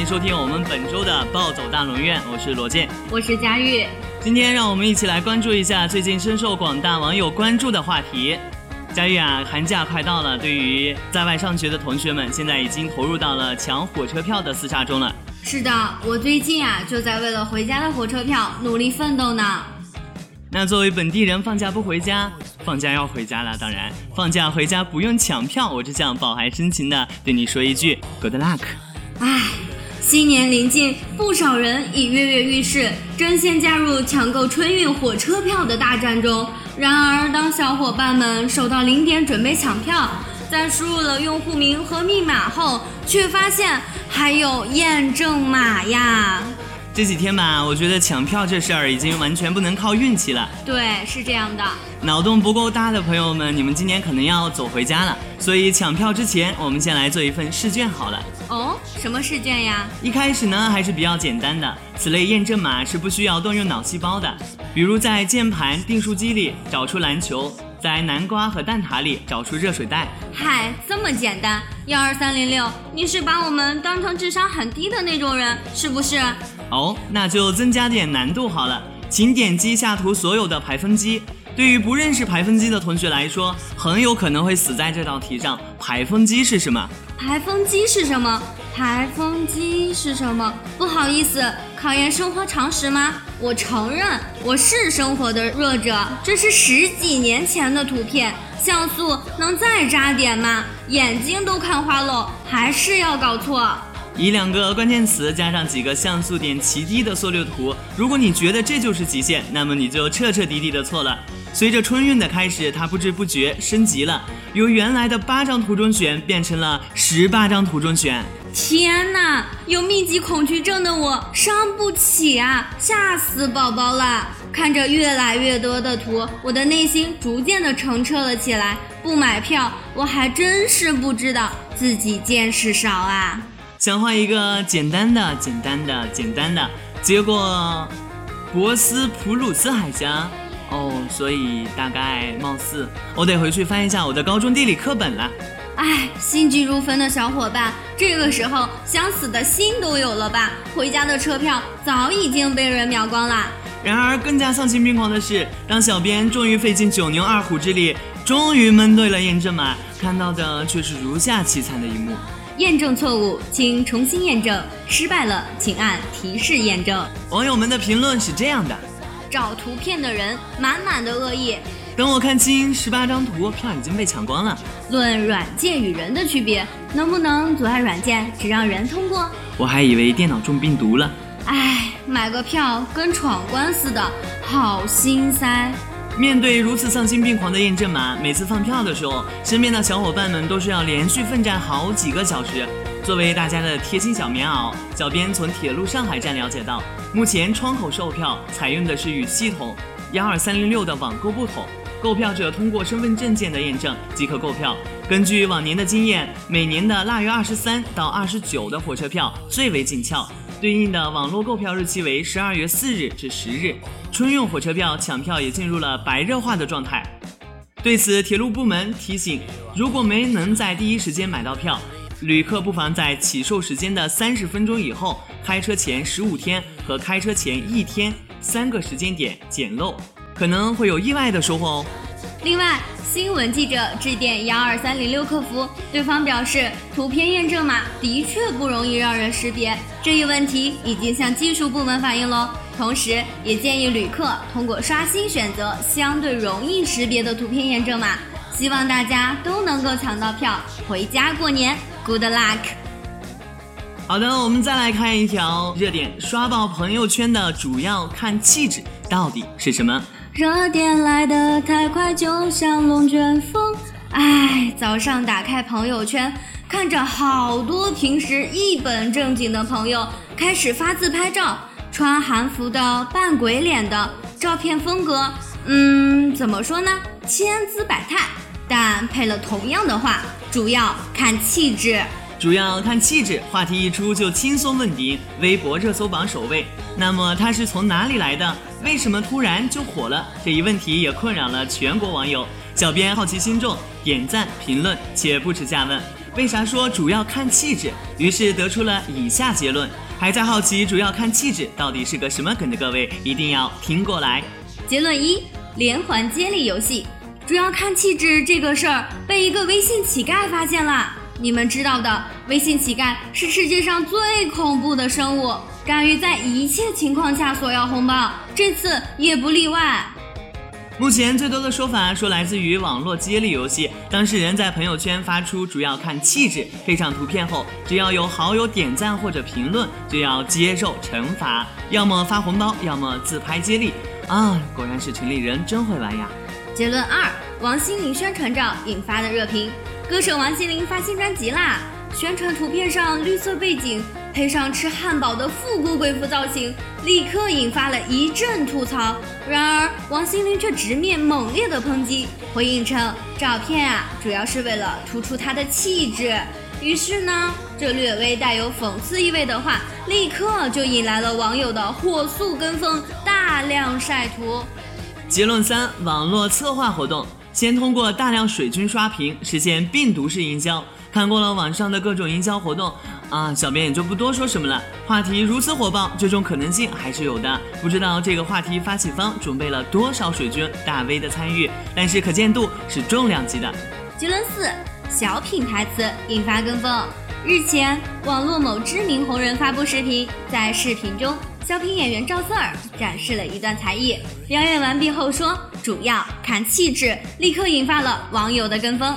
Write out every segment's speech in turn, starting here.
迎收听我们本周的暴走大龙院，我是罗健，我是佳玉。今天让我们一起来关注一下最近深受广大网友关注的话题。佳玉啊，寒假快到了，对于在外上学的同学们，现在已经投入到了抢火车票的厮杀中了。是的，我最近啊就在为了回家的火车票努力奋斗呢。那作为本地人，放假不回家，放假要回家了。当然，放假回家不用抢票，我只想饱含深情的对你说一句 Good luck。唉，新年临近，不少人已跃跃欲试，争先加入抢购春运火车票的大战中。然而，当小伙伴们守到零点准备抢票，在输入了用户名和密码后，却发现还有验证码呀。这几天吧，我觉得抢票这事儿已经完全不能靠运气了。对，是这样的。脑洞不够大的朋友们，你们今年可能要走回家了。所以抢票之前，我们先来做一份试卷好了。哦，什么试卷呀？一开始呢还是比较简单的，此类验证码是不需要动用脑细胞的，比如在键盘、订书机里找出篮球。在南瓜和蛋挞里找出热水袋。嗨，这么简单？幺二三零六，你是把我们当成智商很低的那种人，是不是？哦，那就增加点难度好了，请点击下图所有的排风机。对于不认识排风机的同学来说，很有可能会死在这道题上。排风机是什么？排风机是什么？排风机是什么？不好意思，考验生活常识吗？我承认我是生活的弱者。这是十几年前的图片，像素能再渣点吗？眼睛都看花了，还是要搞错。以两个关键词加上几个像素点奇低的缩略图，如果你觉得这就是极限，那么你就彻彻底底的错了。随着春运的开始，它不知不觉升级了，由原来的八张图中选变成了十八张图中选。天哪，有密集恐惧症的我伤不起啊，吓死宝宝了！看着越来越多的图，我的内心逐渐的澄澈了起来。不买票，我还真是不知道自己见识少啊。想画一个简单的、简单的、简单的，结果博斯普鲁斯海峡。哦，所以大概貌似我得回去翻一下我的高中地理课本了。哎，心急如焚的小伙伴，这个时候想死的心都有了吧？回家的车票早已经被人秒光了。然而更加丧心病狂的是，当小编终于费尽九牛二虎之力，终于蒙对了验证码，看到的却是如下凄惨的一幕：验证错误，请重新验证；失败了，请按提示验证。网友们的评论是这样的。找图片的人满满的恶意。等我看清十八张图，票已经被抢光了。论软件与人的区别，能不能阻碍软件，只让人通过？我还以为电脑中病毒了。唉，买个票跟闯关似的，好心塞。面对如此丧心病狂的验证码，每次放票的时候，身边的小伙伴们都是要连续奋战好几个小时。作为大家的贴心小棉袄，小编从铁路上海站了解到。目前窗口售票采用的是与系统幺二三零六的网购不同，购票者通过身份证件的验证即可购票。根据往年的经验，每年的腊月二十三到二十九的火车票最为紧俏，对应的网络购票日期为十二月四日至十日。春运火车票抢票也进入了白热化的状态。对此，铁路部门提醒：如果没能在第一时间买到票，旅客不妨在起售时间的三十分钟以后，开车前十五天和开车前一天三个时间点捡漏，可能会有意外的收获哦。另外，新闻记者致电幺二三零六客服，对方表示，图片验证码的确不容易让人识别，这一问题已经向技术部门反映喽。同时，也建议旅客通过刷新选择相对容易识别的图片验证码。希望大家都能够抢到票，回家过年。Good luck。好的，我们再来看一条热点，刷爆朋友圈的主要看气质到底是什么？热点来得太快，就像龙卷风。哎，早上打开朋友圈，看着好多平时一本正经的朋友开始发自拍照，穿韩服的、扮鬼脸的，照片风格，嗯，怎么说呢？千姿百态。但配了同样的话，主要看气质，主要看气质。话题一出就轻松问鼎微博热搜榜首位。那么它是从哪里来的？为什么突然就火了？这一问题也困扰了全国网友。小编好奇心重，点赞评论且不耻下问。为啥说主要看气质？于是得出了以下结论。还在好奇主要看气质到底是个什么梗的各位，一定要听过来。结论一：连环接力游戏。主要看气质这个事儿被一个微信乞丐发现了。你们知道的，微信乞丐是世界上最恐怖的生物，敢于在一切情况下索要红包，这次也不例外。目前最多的说法说来自于网络接力游戏，当事人在朋友圈发出主要看气质配上图片后，只要有好友点赞或者评论，就要接受惩罚，要么发红包，要么自拍接力。啊，果然是城里人真会玩呀！结论二：王心凌宣传照引发的热评。歌手王心凌发新专辑啦，宣传图片上绿色背景配上吃汉堡的复古贵妇造型，立刻引发了一阵吐槽。然而王心凌却直面猛烈的抨击，回应称照片啊主要是为了突出她的气质。于是呢，这略微带有讽刺意味的话，立刻就引来了网友的火速跟风，大量晒图。结论三：网络策划活动，先通过大量水军刷屏，实现病毒式营销。看过了网上的各种营销活动啊，小编也就不多说什么了。话题如此火爆，这种可能性还是有的。不知道这个话题发起方准备了多少水军大 V 的参与，但是可见度是重量级的。结论四：小品台词引发跟风。日前，网络某知名红人发布视频，在视频中。小品演员赵四儿展示了一段才艺，表演完毕后说：“主要看气质”，立刻引发了网友的跟风。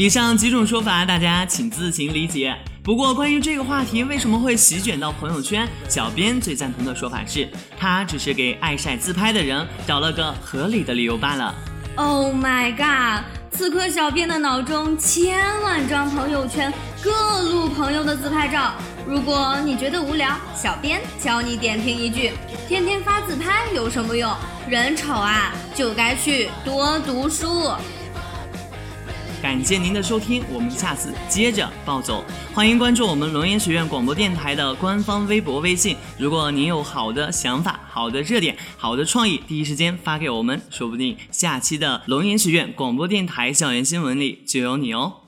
以上几种说法，大家请自行理解。不过，关于这个话题为什么会席卷到朋友圈，小编最赞同的说法是，他只是给爱晒自拍的人找了个合理的理由罢了。Oh my god！此刻小编的脑中千万张朋友圈各路朋友的自拍照。如果你觉得无聊，小编教你点评一句：天天发自拍有什么用？人丑啊，就该去多读书。感谢您的收听，我们下次接着暴走。欢迎关注我们龙岩学院广播电台的官方微博、微信。如果您有好的想法、好的热点、好的创意，第一时间发给我们，说不定下期的龙岩学院广播电台校园新闻里就有你哦。